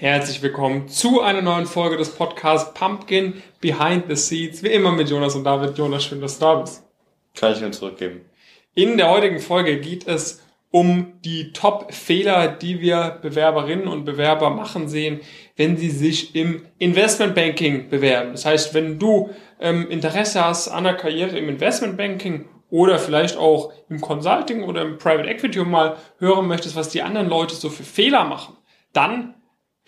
Herzlich willkommen zu einer neuen Folge des Podcasts Pumpkin Behind the Seeds. Wie immer mit Jonas und David. Jonas, schön, dass du da bist. Kann ich mir zurückgeben. In der heutigen Folge geht es um die Top-Fehler, die wir Bewerberinnen und Bewerber machen sehen, wenn sie sich im Investmentbanking bewerben. Das heißt, wenn du ähm, Interesse hast an einer Karriere im Investmentbanking oder vielleicht auch im Consulting oder im Private Equity und mal hören möchtest, was die anderen Leute so für Fehler machen, dann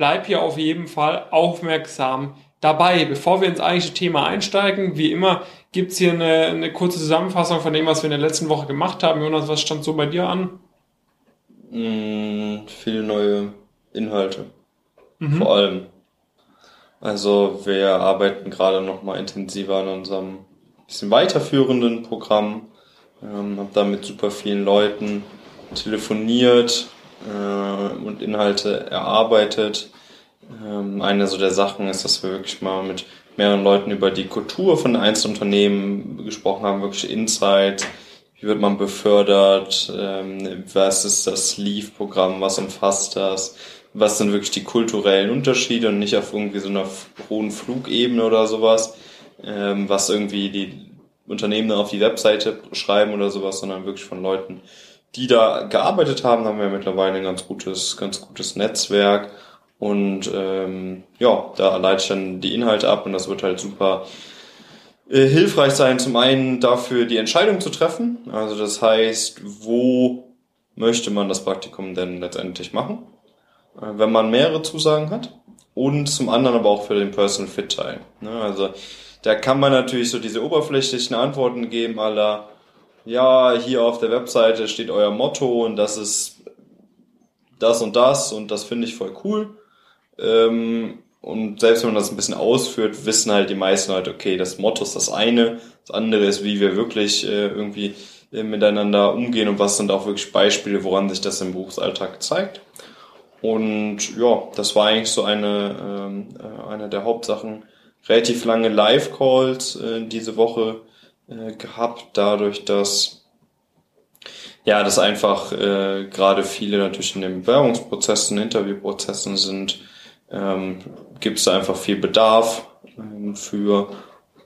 bleib hier auf jeden Fall aufmerksam dabei. Bevor wir ins eigentliche Thema einsteigen, wie immer gibt's hier eine, eine kurze Zusammenfassung von dem, was wir in der letzten Woche gemacht haben. Jonas, was stand so bei dir an? Mm, viele neue Inhalte. Mhm. Vor allem. Also wir arbeiten gerade noch mal intensiver an unserem bisschen weiterführenden Programm. Ähm, habe da mit super vielen Leuten telefoniert, äh, und Inhalte erarbeitet. Ähm, eine so der Sachen ist, dass wir wirklich mal mit mehreren Leuten über die Kultur von Einzelunternehmen gesprochen haben, wirklich Insights, wie wird man befördert, ähm, was ist das Leave-Programm, was umfasst das, was sind wirklich die kulturellen Unterschiede und nicht auf irgendwie so einer hohen Flugebene oder sowas, ähm, was irgendwie die Unternehmen auf die Webseite schreiben oder sowas, sondern wirklich von Leuten, die da gearbeitet haben, haben wir mittlerweile ein ganz gutes, ganz gutes Netzwerk. Und ähm, ja, da leite ich dann die Inhalte ab und das wird halt super äh, hilfreich sein, zum einen dafür die Entscheidung zu treffen. Also das heißt, wo möchte man das Praktikum denn letztendlich machen, äh, wenn man mehrere Zusagen hat. Und zum anderen aber auch für den Personal Fit Teil. Ne? Also da kann man natürlich so diese oberflächlichen Antworten geben, aller ja, hier auf der Webseite steht euer Motto und das ist das und das und das finde ich voll cool. Ähm, und selbst wenn man das ein bisschen ausführt, wissen halt die meisten Leute, okay, das Motto ist das eine, das andere ist, wie wir wirklich äh, irgendwie äh, miteinander umgehen und was sind auch wirklich Beispiele, woran sich das im Berufsalltag zeigt. Und ja, das war eigentlich so eine, ähm, äh, eine der Hauptsachen. Relativ lange Live-Calls äh, diese Woche äh, gehabt, dadurch, dass ja, dass einfach äh, gerade viele natürlich in den Bewerbungsprozessen, Interviewprozessen sind, ähm, gibt es einfach viel Bedarf ähm, für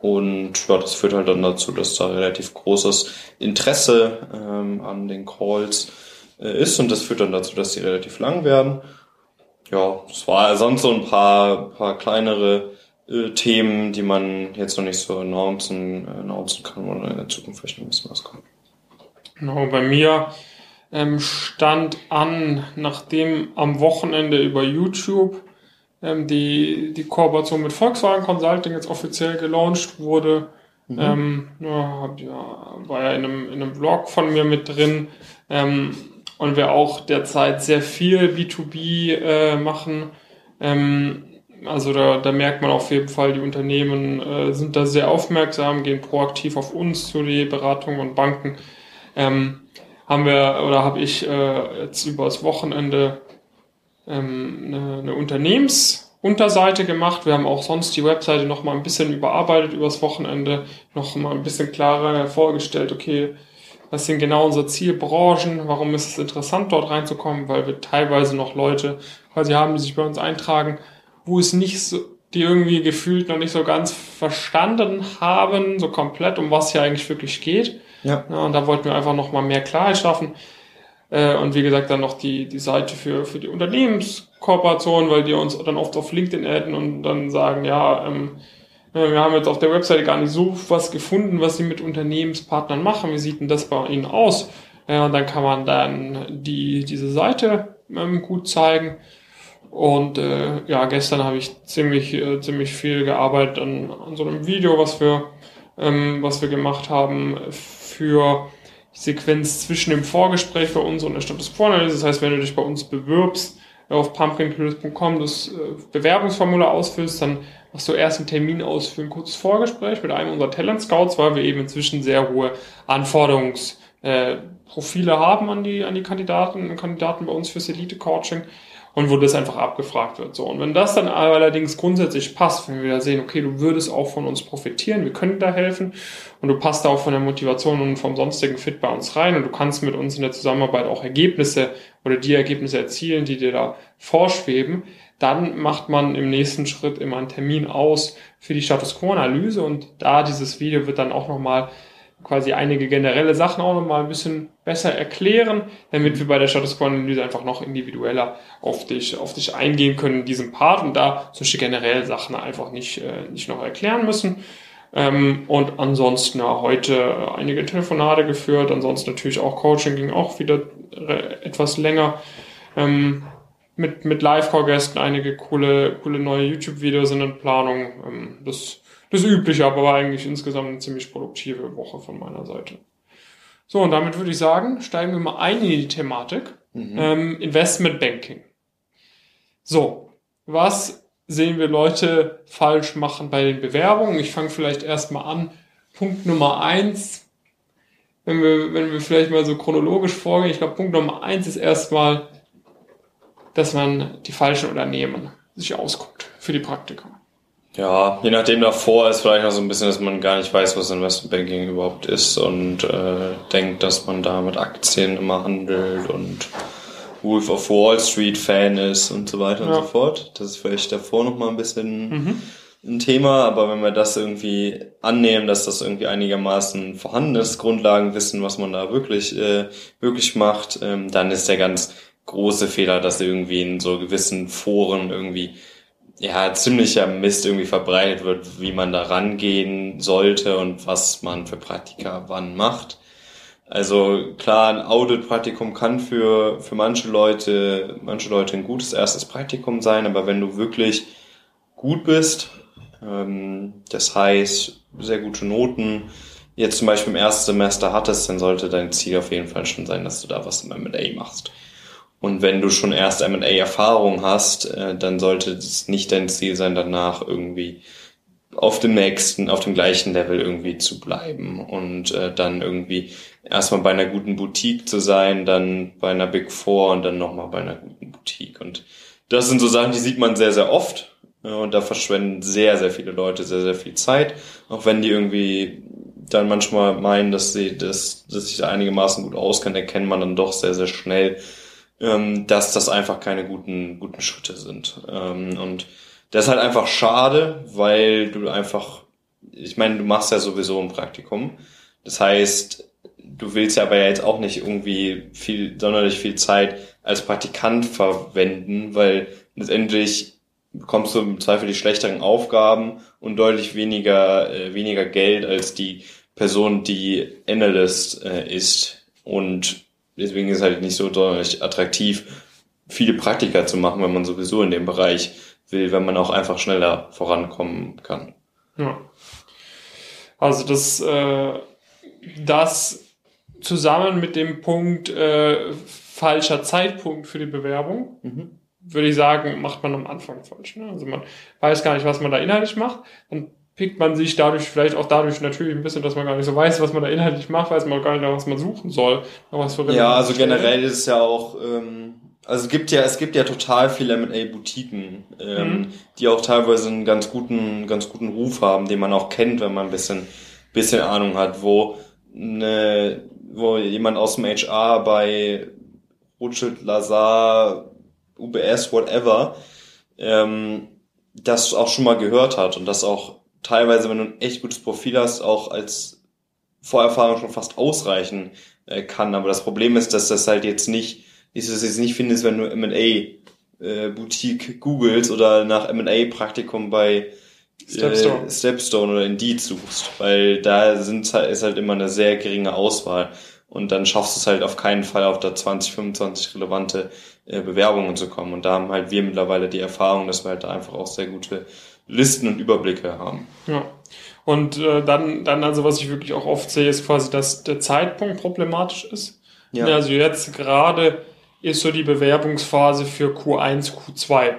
und ja, das führt halt dann dazu, dass da relativ großes Interesse ähm, an den Calls äh, ist und das führt dann dazu, dass sie relativ lang werden. Ja, es war sonst so ein paar, paar kleinere äh, Themen, die man jetzt noch nicht so announcen, announcen kann oder in der Zukunft vielleicht noch ein bisschen was kommt. Genau, bei mir ähm, stand an, nachdem am Wochenende über YouTube ähm, die, die Kooperation mit Volkswagen Consulting jetzt offiziell gelauncht wurde. Mhm. Ähm, ja, war ja in einem, in einem Blog von mir mit drin ähm, und wir auch derzeit sehr viel B2B äh, machen. Ähm, also da, da merkt man auf jeden Fall, die Unternehmen äh, sind da sehr aufmerksam, gehen proaktiv auf uns zu die Beratung und Banken. Ähm, haben wir oder habe ich äh, jetzt übers Wochenende ähm, eine, eine Unternehmensunterseite gemacht. Wir haben auch sonst die Webseite noch mal ein bisschen überarbeitet übers Wochenende, noch mal ein bisschen klarer hervorgestellt, okay, was sind genau unsere Zielbranchen, warum ist es interessant, dort reinzukommen, weil wir teilweise noch Leute quasi haben, die sich bei uns eintragen, wo es nicht so, die irgendwie gefühlt noch nicht so ganz verstanden haben, so komplett, um was hier eigentlich wirklich geht. Ja. ja und da wollten wir einfach noch mal mehr Klarheit schaffen. Äh, und wie gesagt, dann noch die, die Seite für, für die Unternehmenskooperation, weil die uns dann oft auf LinkedIn adden und dann sagen, ja, ähm, äh, wir haben jetzt auf der Webseite gar nicht so was gefunden, was sie mit Unternehmenspartnern machen. Wie sieht denn das bei ihnen aus? Ja, und dann kann man dann die, diese Seite ähm, gut zeigen. Und äh, ja, gestern habe ich ziemlich, äh, ziemlich viel gearbeitet an, an so einem Video, was wir, ähm, was wir gemacht haben für die Sequenz zwischen dem Vorgespräch bei uns und der Status Quo-Analyse. Das heißt, wenn du dich bei uns bewirbst, auf pumpkincurious.com das äh, Bewerbungsformular ausfüllst, dann machst du erst einen Termin aus für ein kurzes Vorgespräch mit einem unserer Talent Scouts, weil wir eben inzwischen sehr hohe Anforderungsprofile äh, haben an die, an die Kandidaten und Kandidaten bei uns fürs Elite Coaching und wo das einfach abgefragt wird. So. Und wenn das dann allerdings grundsätzlich passt, wenn wir da sehen, okay, du würdest auch von uns profitieren, wir können da helfen und du passt da auch von der Motivation und vom sonstigen Fit bei uns rein und du kannst mit uns in der Zusammenarbeit auch Ergebnisse oder die Ergebnisse erzielen, die dir da vorschweben, dann macht man im nächsten Schritt immer einen Termin aus für die Status Quo-Analyse und da dieses Video wird dann auch nochmal quasi einige generelle Sachen auch nochmal ein bisschen besser erklären, damit wir bei der Status Quo-Analyse einfach noch individueller auf dich, auf dich eingehen können in diesem Part und da solche generellen Sachen einfach nicht, äh, nicht noch erklären müssen. Ähm, und ansonsten ja, heute einige Telefonate geführt, ansonsten natürlich auch Coaching ging auch wieder etwas länger. Ähm, mit, mit Live-Call-Gästen einige coole, coole neue YouTube-Videos in der Planung. Ähm, das, das Übliche, aber war eigentlich insgesamt eine ziemlich produktive Woche von meiner Seite. So, und damit würde ich sagen, steigen wir mal ein in die Thematik. Mhm. Ähm, Investment Banking. So, was sehen wir Leute falsch machen bei den Bewerbungen? Ich fange vielleicht erstmal an. Punkt Nummer eins, wenn wir, wenn wir vielleicht mal so chronologisch vorgehen, ich glaube, Punkt Nummer eins ist erstmal, dass man die falschen Unternehmen sich ausguckt für die Praktika. Ja, je nachdem davor ist vielleicht noch so ein bisschen, dass man gar nicht weiß, was Investmentbanking überhaupt ist und äh, denkt, dass man da mit Aktien immer handelt und Wolf of Wall Street Fan ist und so weiter ja. und so fort. Das ist vielleicht davor noch mal ein bisschen mhm. ein Thema, aber wenn wir das irgendwie annehmen, dass das irgendwie einigermaßen vorhanden ist, Grundlagenwissen, was man da wirklich äh, wirklich macht, ähm, dann ist der ganz große Fehler, dass irgendwie in so gewissen Foren irgendwie ja ziemlicher Mist irgendwie verbreitet wird, wie man da rangehen sollte und was man für Praktika wann macht. Also klar, ein Audit-Praktikum kann für, für manche Leute, manche Leute ein gutes erstes Praktikum sein, aber wenn du wirklich gut bist, ähm, das heißt sehr gute Noten, jetzt zum Beispiel im ersten Semester hattest, dann sollte dein Ziel auf jeden Fall schon sein, dass du da was im M&A machst. Und wenn du schon erst M&A-Erfahrung hast, äh, dann sollte es nicht dein Ziel sein, danach irgendwie auf dem nächsten, auf dem gleichen Level irgendwie zu bleiben und äh, dann irgendwie erstmal bei einer guten Boutique zu sein, dann bei einer Big Four und dann nochmal bei einer guten Boutique. Und das sind so Sachen, die sieht man sehr, sehr oft. Und da verschwenden sehr, sehr viele Leute sehr, sehr viel Zeit. Auch wenn die irgendwie dann manchmal meinen, dass sie das, dass sich einigermaßen gut auskennen, erkennt man dann doch sehr, sehr schnell, ähm, dass das einfach keine guten, guten Schritte sind. Ähm, und das ist halt einfach schade, weil du einfach, ich meine, du machst ja sowieso ein Praktikum. Das heißt, du willst ja aber jetzt auch nicht irgendwie viel, sonderlich viel Zeit als Praktikant verwenden, weil letztendlich bekommst du im Zweifel die schlechteren Aufgaben und deutlich weniger, äh, weniger Geld als die Person, die Analyst äh, ist. Und deswegen ist es halt nicht so sonderlich attraktiv, viele Praktika zu machen, wenn man sowieso in dem Bereich will, wenn man auch einfach schneller vorankommen kann. Ja. Also das, äh, das zusammen mit dem Punkt äh, falscher Zeitpunkt für die Bewerbung, mhm. würde ich sagen, macht man am Anfang falsch. Ne? Also man weiß gar nicht, was man da inhaltlich macht. Dann pickt man sich dadurch vielleicht auch dadurch natürlich ein bisschen, dass man gar nicht so weiß, was man da inhaltlich macht, weiß man auch gar nicht, was man suchen soll. ja, also generell ist es ja auch ähm, also es gibt ja, es gibt ja total viele M&A-Boutiquen, ähm, mhm. die auch teilweise einen ganz guten, ganz guten Ruf haben, den man auch kennt, wenn man ein bisschen, bisschen Ahnung hat, wo eine, wo jemand aus dem HR bei Rothschild, Lazar, UBS, whatever, ähm, das auch schon mal gehört hat und das auch teilweise, wenn du ein echt gutes Profil hast, auch als Vorerfahrung schon fast ausreichen äh, kann. Aber das Problem ist, dass das halt jetzt nicht ich es jetzt nicht findest, wenn du M&A äh, Boutique googelst oder nach M&A Praktikum bei Stepstone. Äh, Stepstone oder Indeed suchst, weil da sind halt, ist halt immer eine sehr geringe Auswahl und dann schaffst du es halt auf keinen Fall auf da 20, 25 relevante Bewerbungen zu kommen und da haben halt wir mittlerweile die Erfahrung, dass wir halt da einfach auch sehr gute Listen und Überblicke haben. Ja. Und äh, dann, dann also, was ich wirklich auch oft sehe, ist quasi, dass der Zeitpunkt problematisch ist. Ja. Also jetzt gerade ist so die Bewerbungsphase für Q1, Q2,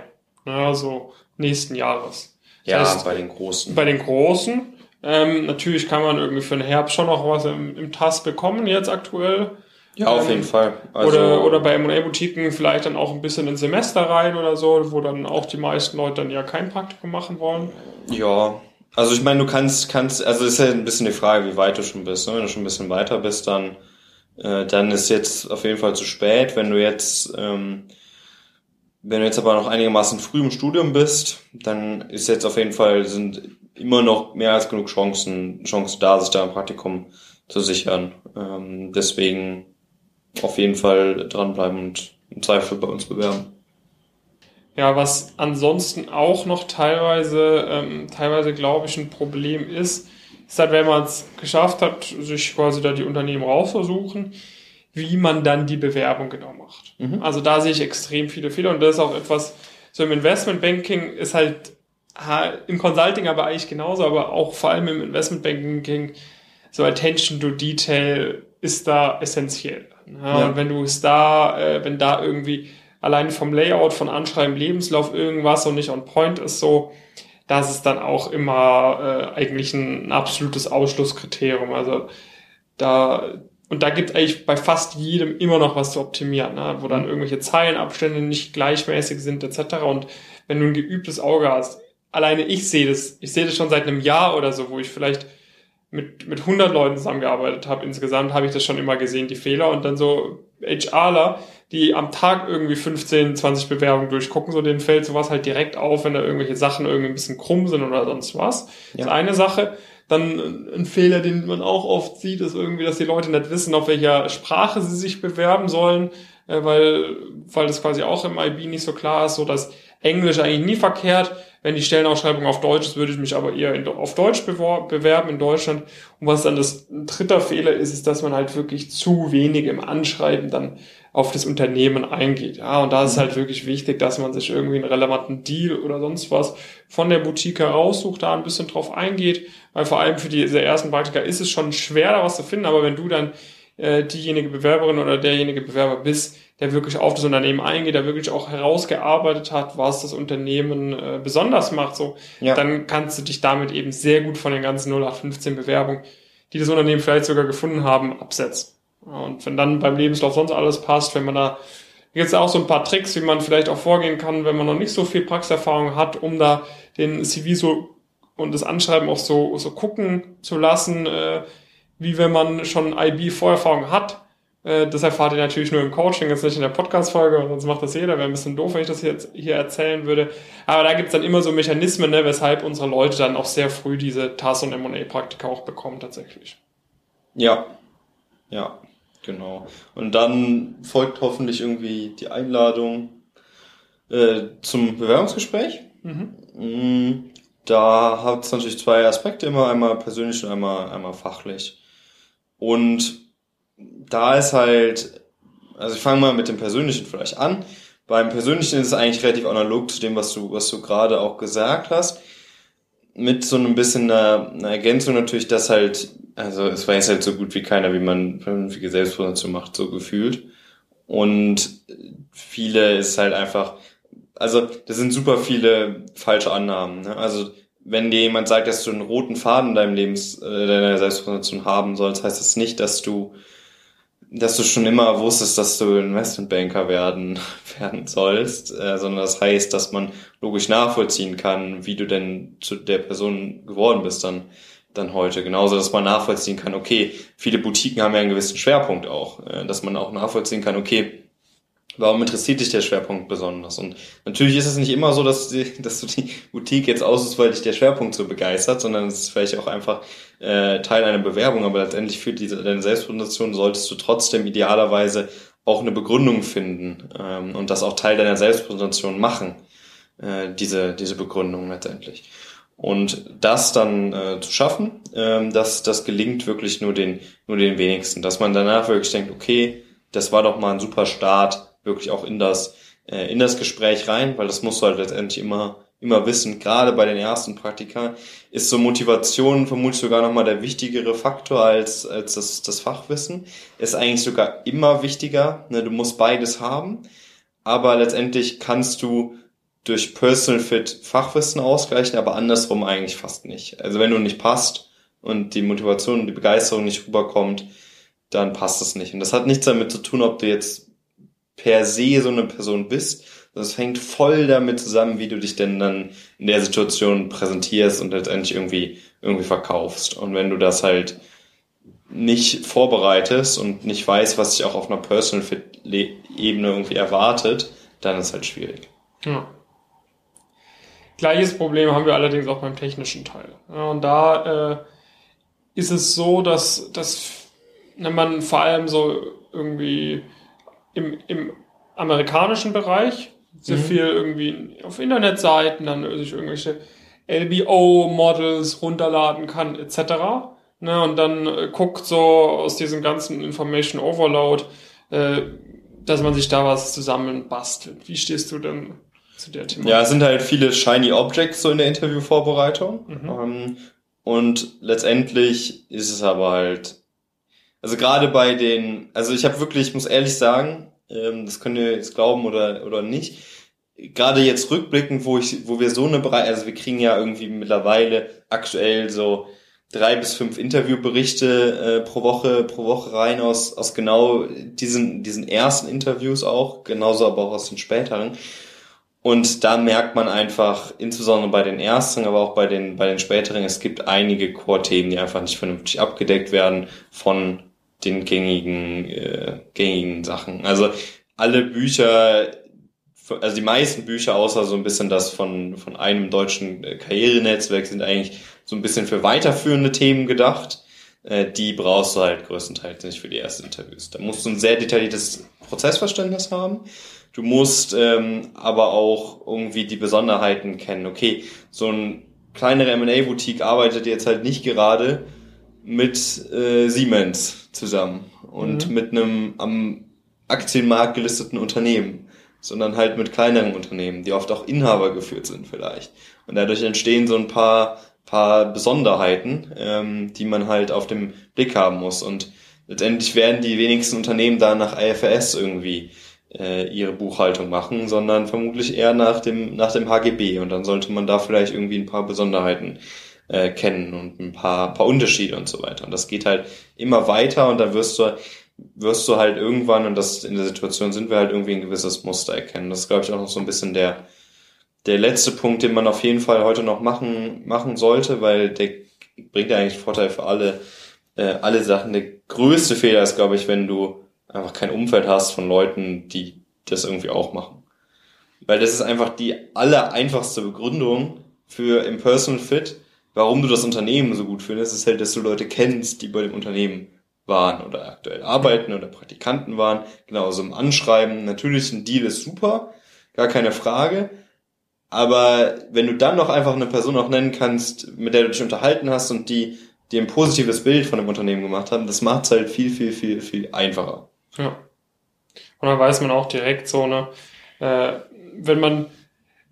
ne, also nächsten Jahres. Das ja, heißt, bei den Großen. Bei den Großen. Ähm, natürlich kann man irgendwie für den Herbst schon noch was im, im TAS bekommen, jetzt aktuell. Ja, auf jeden Fall. Also, oder, oder bei M&A-Boutiquen vielleicht dann auch ein bisschen ins Semester rein oder so, wo dann auch die meisten Leute dann ja kein Praktikum machen wollen. Ja, also ich meine, du kannst, kannst, also ist ja ein bisschen die Frage, wie weit du schon bist. Ne? Wenn du schon ein bisschen weiter bist, dann äh, dann ist jetzt auf jeden Fall zu spät. Wenn du jetzt ähm, wenn du jetzt aber noch einigermaßen früh im Studium bist, dann ist jetzt auf jeden Fall, sind immer noch mehr als genug Chancen, Chancen da, sich da ein Praktikum zu sichern. Ähm, deswegen auf jeden Fall dranbleiben und im Zweifel bei uns bewerben. Ja, was ansonsten auch noch teilweise, ähm, teilweise glaube ich, ein Problem ist, ist halt, wenn man es geschafft hat, sich quasi da die Unternehmen rauszusuchen, wie man dann die Bewerbung genau macht. Mhm. Also da sehe ich extrem viele Fehler und das ist auch etwas, so im Investmentbanking ist halt im Consulting aber eigentlich genauso, aber auch vor allem im Investmentbanking so Attention to Detail ist da essentiell. Ja, ja. Und wenn du es da, äh, wenn da irgendwie allein vom Layout, von Anschreiben, Lebenslauf irgendwas und nicht on point ist so, das ist dann auch immer äh, eigentlich ein, ein absolutes Ausschlusskriterium. Also da und da gibt eigentlich bei fast jedem immer noch was zu optimieren, ne? wo dann mhm. irgendwelche Zeilenabstände nicht gleichmäßig sind etc. Und wenn du ein geübtes Auge hast, alleine ich sehe das, ich sehe das schon seit einem Jahr oder so, wo ich vielleicht mit, mit 100 Leuten zusammengearbeitet habe. Insgesamt habe ich das schon immer gesehen, die Fehler. Und dann so HRler, die am Tag irgendwie 15, 20 Bewerbungen durchgucken, so denen fällt sowas halt direkt auf, wenn da irgendwelche Sachen irgendwie ein bisschen krumm sind oder sonst was. Ja. Das ist eine Sache. Dann ein Fehler, den man auch oft sieht, ist irgendwie, dass die Leute nicht wissen, auf welcher Sprache sie sich bewerben sollen, äh, weil, weil das quasi auch im IB nicht so klar ist, so dass Englisch eigentlich nie verkehrt. Wenn die Stellenausschreibung auf Deutsch ist, würde ich mich aber eher in, auf Deutsch bewerben in Deutschland. Und was dann das dritte Fehler ist, ist, dass man halt wirklich zu wenig im Anschreiben dann auf das Unternehmen eingeht. Ja, und da ist halt wirklich wichtig, dass man sich irgendwie einen relevanten Deal oder sonst was von der Boutique heraussucht, da ein bisschen drauf eingeht, weil vor allem für diese ersten Praktika ist es schon schwer, da was zu finden, aber wenn du dann äh, diejenige Bewerberin oder derjenige Bewerber bist, der wirklich auf das Unternehmen eingeht, der wirklich auch herausgearbeitet hat, was das Unternehmen äh, besonders macht, so, ja. dann kannst du dich damit eben sehr gut von den ganzen 0815 Bewerbungen, die das Unternehmen vielleicht sogar gefunden haben, absetzen. Und wenn dann beim Lebenslauf sonst alles passt, wenn man da jetzt auch so ein paar Tricks, wie man vielleicht auch vorgehen kann, wenn man noch nicht so viel Praxiserfahrung hat, um da den CV so und das Anschreiben auch so, so gucken zu lassen, äh, wie wenn man schon IB-Vorerfahrung hat äh, das erfahrt ihr natürlich nur im Coaching, jetzt nicht in der Podcast-Folge, sonst macht das jeder. Wäre ein bisschen doof, wenn ich das jetzt hier erzählen würde. Aber da gibt's dann immer so Mechanismen, ne, weshalb unsere Leute dann auch sehr früh diese TAS und M&A-Praktika auch bekommen tatsächlich. Ja, ja, genau. Und dann folgt hoffentlich irgendwie die Einladung äh, zum Bewerbungsgespräch. Mhm. Mm, da hat es natürlich zwei Aspekte immer, einmal persönlich und einmal, einmal fachlich. Und da ist halt, also ich fange mal mit dem Persönlichen vielleicht an. Beim Persönlichen ist es eigentlich relativ analog zu dem, was du, was du gerade auch gesagt hast. Mit so ein bisschen einer, einer Ergänzung natürlich, dass halt, also es weiß halt so gut wie keiner, wie man vernünftige Selbstpräsentation macht, so gefühlt. Und viele ist halt einfach, also das sind super viele falsche Annahmen. Ne? Also wenn dir jemand sagt, dass du einen roten Faden in deinem Lebens, äh, deiner Selbstpräsentation haben sollst, heißt das nicht, dass du dass du schon immer wusstest, dass du Investmentbanker werden, werden sollst, äh, sondern das heißt, dass man logisch nachvollziehen kann, wie du denn zu der Person geworden bist dann, dann heute. Genauso, dass man nachvollziehen kann, okay, viele Boutiquen haben ja einen gewissen Schwerpunkt auch, äh, dass man auch nachvollziehen kann, okay, Warum interessiert dich der Schwerpunkt besonders? Und natürlich ist es nicht immer so, dass, die, dass du die Boutique jetzt aussuchst, weil dich der Schwerpunkt so begeistert, sondern es ist vielleicht auch einfach äh, Teil einer Bewerbung, aber letztendlich für diese, deine Selbstpräsentation solltest du trotzdem idealerweise auch eine Begründung finden ähm, und das auch Teil deiner Selbstpräsentation machen, äh, diese, diese Begründung letztendlich. Und das dann äh, zu schaffen, ähm, das, das gelingt wirklich nur den, nur den wenigsten, dass man danach wirklich denkt, okay, das war doch mal ein super Start, wirklich auch in das, äh, in das Gespräch rein, weil das musst du halt letztendlich immer, immer wissen. Gerade bei den ersten Praktika ist so Motivation vermutlich sogar nochmal der wichtigere Faktor als, als das, das Fachwissen. Ist eigentlich sogar immer wichtiger. Ne? Du musst beides haben. Aber letztendlich kannst du durch Personal Fit Fachwissen ausgleichen, aber andersrum eigentlich fast nicht. Also wenn du nicht passt und die Motivation und die Begeisterung nicht rüberkommt, dann passt es nicht. Und das hat nichts damit zu tun, ob du jetzt per se so eine Person bist. Das hängt voll damit zusammen, wie du dich denn dann in der Situation präsentierst und letztendlich irgendwie, irgendwie verkaufst. Und wenn du das halt nicht vorbereitest und nicht weißt, was sich auch auf einer Personal Fit Ebene irgendwie erwartet, dann ist halt schwierig. Ja. Gleiches Problem haben wir allerdings auch beim technischen Teil. Und da äh, ist es so, dass, dass wenn man vor allem so irgendwie im, im amerikanischen Bereich sehr mhm. viel irgendwie auf Internetseiten dann sich irgendwelche LBO-Models runterladen kann etc. Ne, und dann äh, guckt so aus diesem ganzen Information Overload, äh, dass man sich da was zusammenbastelt. Wie stehst du denn zu der Thematik? Ja, es sind halt viele shiny Objects so in der Interviewvorbereitung. Mhm. Ähm, und letztendlich ist es aber halt, also gerade bei den, also ich habe wirklich, ich muss ehrlich sagen, ähm, das könnt ihr jetzt glauben oder, oder nicht, gerade jetzt rückblickend, wo ich, wo wir so eine Bereich, also wir kriegen ja irgendwie mittlerweile aktuell so drei bis fünf Interviewberichte äh, pro Woche pro Woche rein aus aus genau diesen diesen ersten Interviews auch genauso aber auch aus den späteren. Und da merkt man einfach insbesondere bei den ersten aber auch bei den bei den späteren es gibt einige Core-Themen die einfach nicht vernünftig abgedeckt werden von den gängigen äh, gängigen Sachen also alle Bücher also die meisten Bücher, außer so ein bisschen das von, von einem deutschen äh, Karrierenetzwerk, sind eigentlich so ein bisschen für weiterführende Themen gedacht. Äh, die brauchst du halt größtenteils nicht für die ersten Interviews. Da musst du ein sehr detailliertes Prozessverständnis haben. Du musst ähm, aber auch irgendwie die Besonderheiten kennen. Okay, so ein kleinere M&A-Boutique arbeitet jetzt halt nicht gerade mit äh, Siemens zusammen und mhm. mit einem am Aktienmarkt gelisteten Unternehmen sondern halt mit kleineren Unternehmen, die oft auch Inhaber geführt sind vielleicht. Und dadurch entstehen so ein paar, paar Besonderheiten, ähm, die man halt auf dem Blick haben muss. Und letztendlich werden die wenigsten Unternehmen da nach IFRS irgendwie äh, ihre Buchhaltung machen, sondern vermutlich eher nach dem, nach dem HGB. Und dann sollte man da vielleicht irgendwie ein paar Besonderheiten äh, kennen und ein paar, paar Unterschiede und so weiter. Und das geht halt immer weiter und dann wirst du wirst du halt irgendwann, und das in der Situation sind wir halt irgendwie ein gewisses Muster erkennen. Das ist, glaube ich, auch noch so ein bisschen der, der letzte Punkt, den man auf jeden Fall heute noch machen, machen sollte, weil der bringt ja eigentlich Vorteil für alle, äh, alle Sachen. Der größte Fehler ist, glaube ich, wenn du einfach kein Umfeld hast von Leuten, die das irgendwie auch machen. Weil das ist einfach die aller einfachste Begründung für im Personal Fit, warum du das Unternehmen so gut findest, ist halt, dass du Leute kennst, die bei dem Unternehmen waren oder aktuell arbeiten oder Praktikanten waren, genauso im Anschreiben. Natürlich, ein Deal ist super, gar keine Frage. Aber wenn du dann noch einfach eine Person auch nennen kannst, mit der du dich unterhalten hast und die dir ein positives Bild von dem Unternehmen gemacht haben, das macht es halt viel, viel, viel, viel einfacher. Ja. Und dann weiß man auch direkt so, ne, äh, wenn man,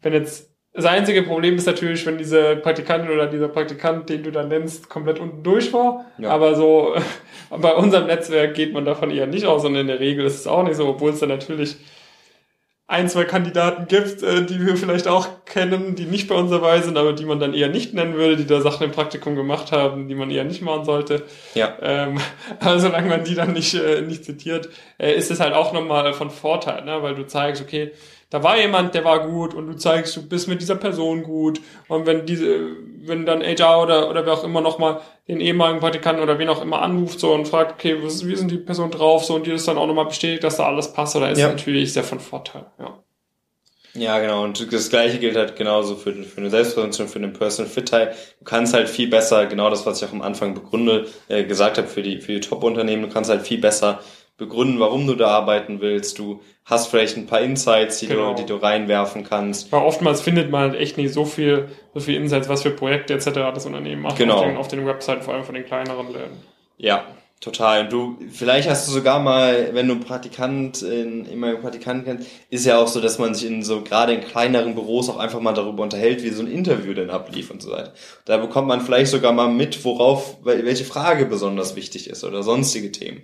wenn jetzt das einzige Problem ist natürlich, wenn diese Praktikantin oder dieser Praktikant, den du dann nennst, komplett unten durch war. Ja. Aber so bei unserem Netzwerk geht man davon eher nicht aus und in der Regel ist es auch nicht so, obwohl es dann natürlich ein, zwei Kandidaten gibt, äh, die wir vielleicht auch kennen, die nicht bei uns dabei sind, aber die man dann eher nicht nennen würde, die da Sachen im Praktikum gemacht haben, die man eher nicht machen sollte. Ja. Ähm, aber solange man die dann nicht, äh, nicht zitiert, äh, ist es halt auch nochmal von Vorteil, ne? weil du zeigst, okay, da war jemand, der war gut und du zeigst, du bist mit dieser Person gut. Und wenn diese, wenn dann HR oder, oder wer auch immer nochmal den ehemaligen Praktikanten oder wen auch immer anruft so und fragt, okay, was, wie sind die Person drauf, so und die ist dann auch nochmal bestätigt, dass da alles passt, oder ist ja. natürlich sehr von Vorteil, ja. Ja, genau. Und das Gleiche gilt halt genauso für, für eine Selbstpräsentation, für den Personal Fit Teil. Du kannst halt viel besser, genau das, was ich auch am Anfang begründe, äh, gesagt habe für die, für die Top-Unternehmen, du kannst halt viel besser begründen, warum du da arbeiten willst. Du hast vielleicht ein paar Insights, die, genau. du, die du reinwerfen kannst. Weil oftmals findet man halt echt nicht so viel, so viel Insights, was für Projekte etc. das Unternehmen macht. Genau. Auf den, auf den Webseiten, vor allem von den kleineren Läden. Ja, total. Und du, vielleicht hast du sogar mal, wenn du Praktikant in, immer Praktikant kennst, ist ja auch so, dass man sich in so, gerade in kleineren Büros auch einfach mal darüber unterhält, wie so ein Interview denn ablief und so weiter. Da bekommt man vielleicht sogar mal mit, worauf, welche Frage besonders wichtig ist oder sonstige Themen.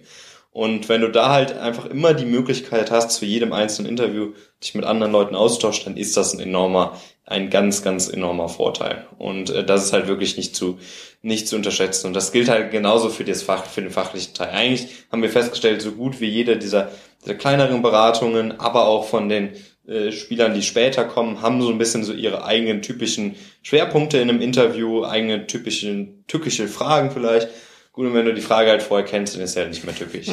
Und wenn du da halt einfach immer die Möglichkeit hast, zu jedem einzelnen Interview dich mit anderen Leuten austauschen, dann ist das ein enormer, ein ganz, ganz enormer Vorteil. Und äh, das ist halt wirklich nicht zu, nicht zu unterschätzen. Und das gilt halt genauso für das Fach, für den fachlichen Teil. Eigentlich haben wir festgestellt, so gut wie jede dieser, dieser kleineren Beratungen, aber auch von den äh, Spielern, die später kommen, haben so ein bisschen so ihre eigenen typischen Schwerpunkte in einem Interview, eigene typischen, tückische Fragen vielleicht. Gut, und wenn du die Frage halt vorher kennst, dann ist er halt nicht mehr tückisch.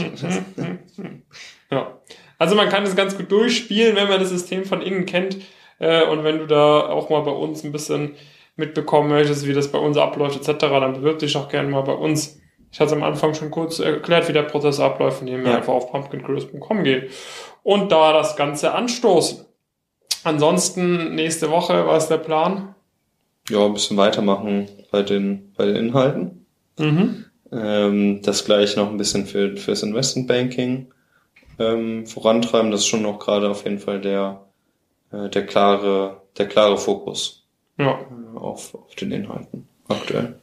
ja. Also man kann es ganz gut durchspielen, wenn man das System von innen kennt. Äh, und wenn du da auch mal bei uns ein bisschen mitbekommen möchtest, wie das bei uns abläuft etc., dann bewirb dich auch gerne mal bei uns. Ich hatte es am Anfang schon kurz erklärt, wie der Prozess abläuft, indem wir ja. einfach auf pumpkincurious.com gehen und da das Ganze anstoßen. Ansonsten nächste Woche, was ist der Plan? Ja, ein bisschen weitermachen bei den, bei den Inhalten. Mhm. Ähm, das gleich noch ein bisschen für, fürs Investmentbanking ähm, vorantreiben. Das ist schon noch gerade auf jeden Fall der, äh, der klare, der klare Fokus. Ja. Äh, auf, auf den Inhalten aktuell.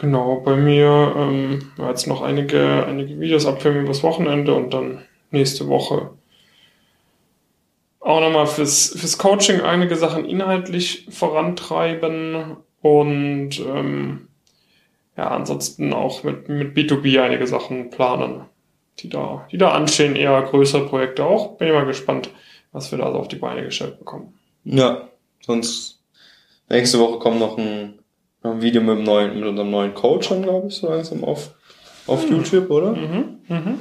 Genau, bei mir ähm, jetzt noch einige, einige Videos abfilmen übers Wochenende und dann nächste Woche auch nochmal fürs, fürs Coaching einige Sachen inhaltlich vorantreiben und ähm, ja, ansonsten auch mit, mit B2B einige Sachen planen, die da, die da anstehen, eher größere Projekte auch. Bin ich mal gespannt, was wir da so auf die Beine gestellt bekommen. Ja, sonst nächste Woche kommt noch ein, noch ein Video mit, dem neuen, mit unserem neuen Coach glaube ich, so langsam auf, auf mhm. YouTube, oder? Mhm. Mhm.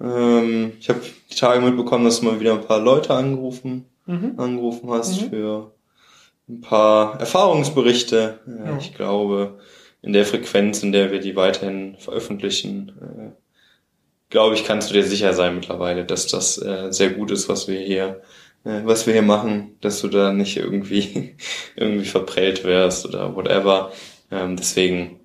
Ähm, ich habe die Tage mitbekommen, dass du mal wieder ein paar Leute angerufen, mhm. angerufen hast mhm. für ein paar Erfahrungsberichte. Ja, Ich glaube, in der Frequenz, in der wir die weiterhin veröffentlichen, äh, glaube ich, kannst du dir sicher sein mittlerweile, dass das äh, sehr gut ist, was wir hier, äh, was wir hier machen, dass du da nicht irgendwie irgendwie verprellt wärst oder whatever. Ähm, deswegen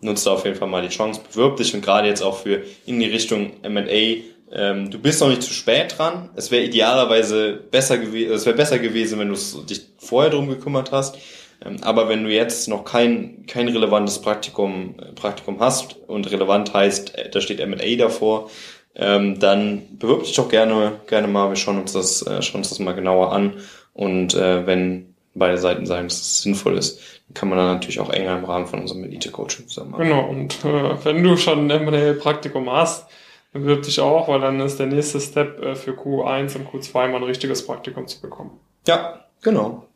nutzt da auf jeden Fall mal die Chance, bewirb dich und gerade jetzt auch für in die Richtung M&A. Ähm, du bist noch nicht zu spät dran. Es wäre idealerweise besser gewesen, es wäre besser gewesen, wenn du dich vorher drum gekümmert hast. Ähm, aber wenn du jetzt noch kein, kein relevantes Praktikum, Praktikum hast und relevant heißt, äh, da steht M&A davor, ähm, dann bewirb dich doch gerne, gerne mal. Wir schauen uns das, äh, schauen uns das mal genauer an. Und äh, wenn beide Seiten sagen, dass es sinnvoll ist, kann man dann natürlich auch enger im Rahmen von unserem Elite-Coaching zusammenarbeiten. Genau, und äh, wenn du schon ein M&A-Praktikum hast, dann bewirb dich auch, weil dann ist der nächste Step äh, für Q1 und Q2 mal ein richtiges Praktikum zu bekommen. Ja, genau.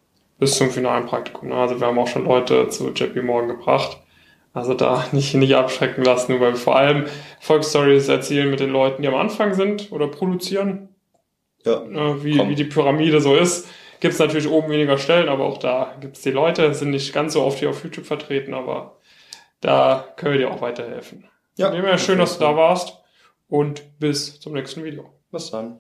Bis zum finalen Praktikum. Ne? Also wir haben auch schon Leute zu JP Morgan gebracht. Also da nicht, nicht abschrecken lassen, weil wir vor allem Volksstories erzählen mit den Leuten, die am Anfang sind oder produzieren. Ja. Äh, wie, wie die Pyramide so ist Gibt es natürlich oben weniger Stellen, aber auch da gibt es die Leute, sind nicht ganz so oft hier auf YouTube vertreten, aber da können wir dir auch weiterhelfen. Ja. Von schön, dass du da warst und bis zum nächsten Video. Bis dann.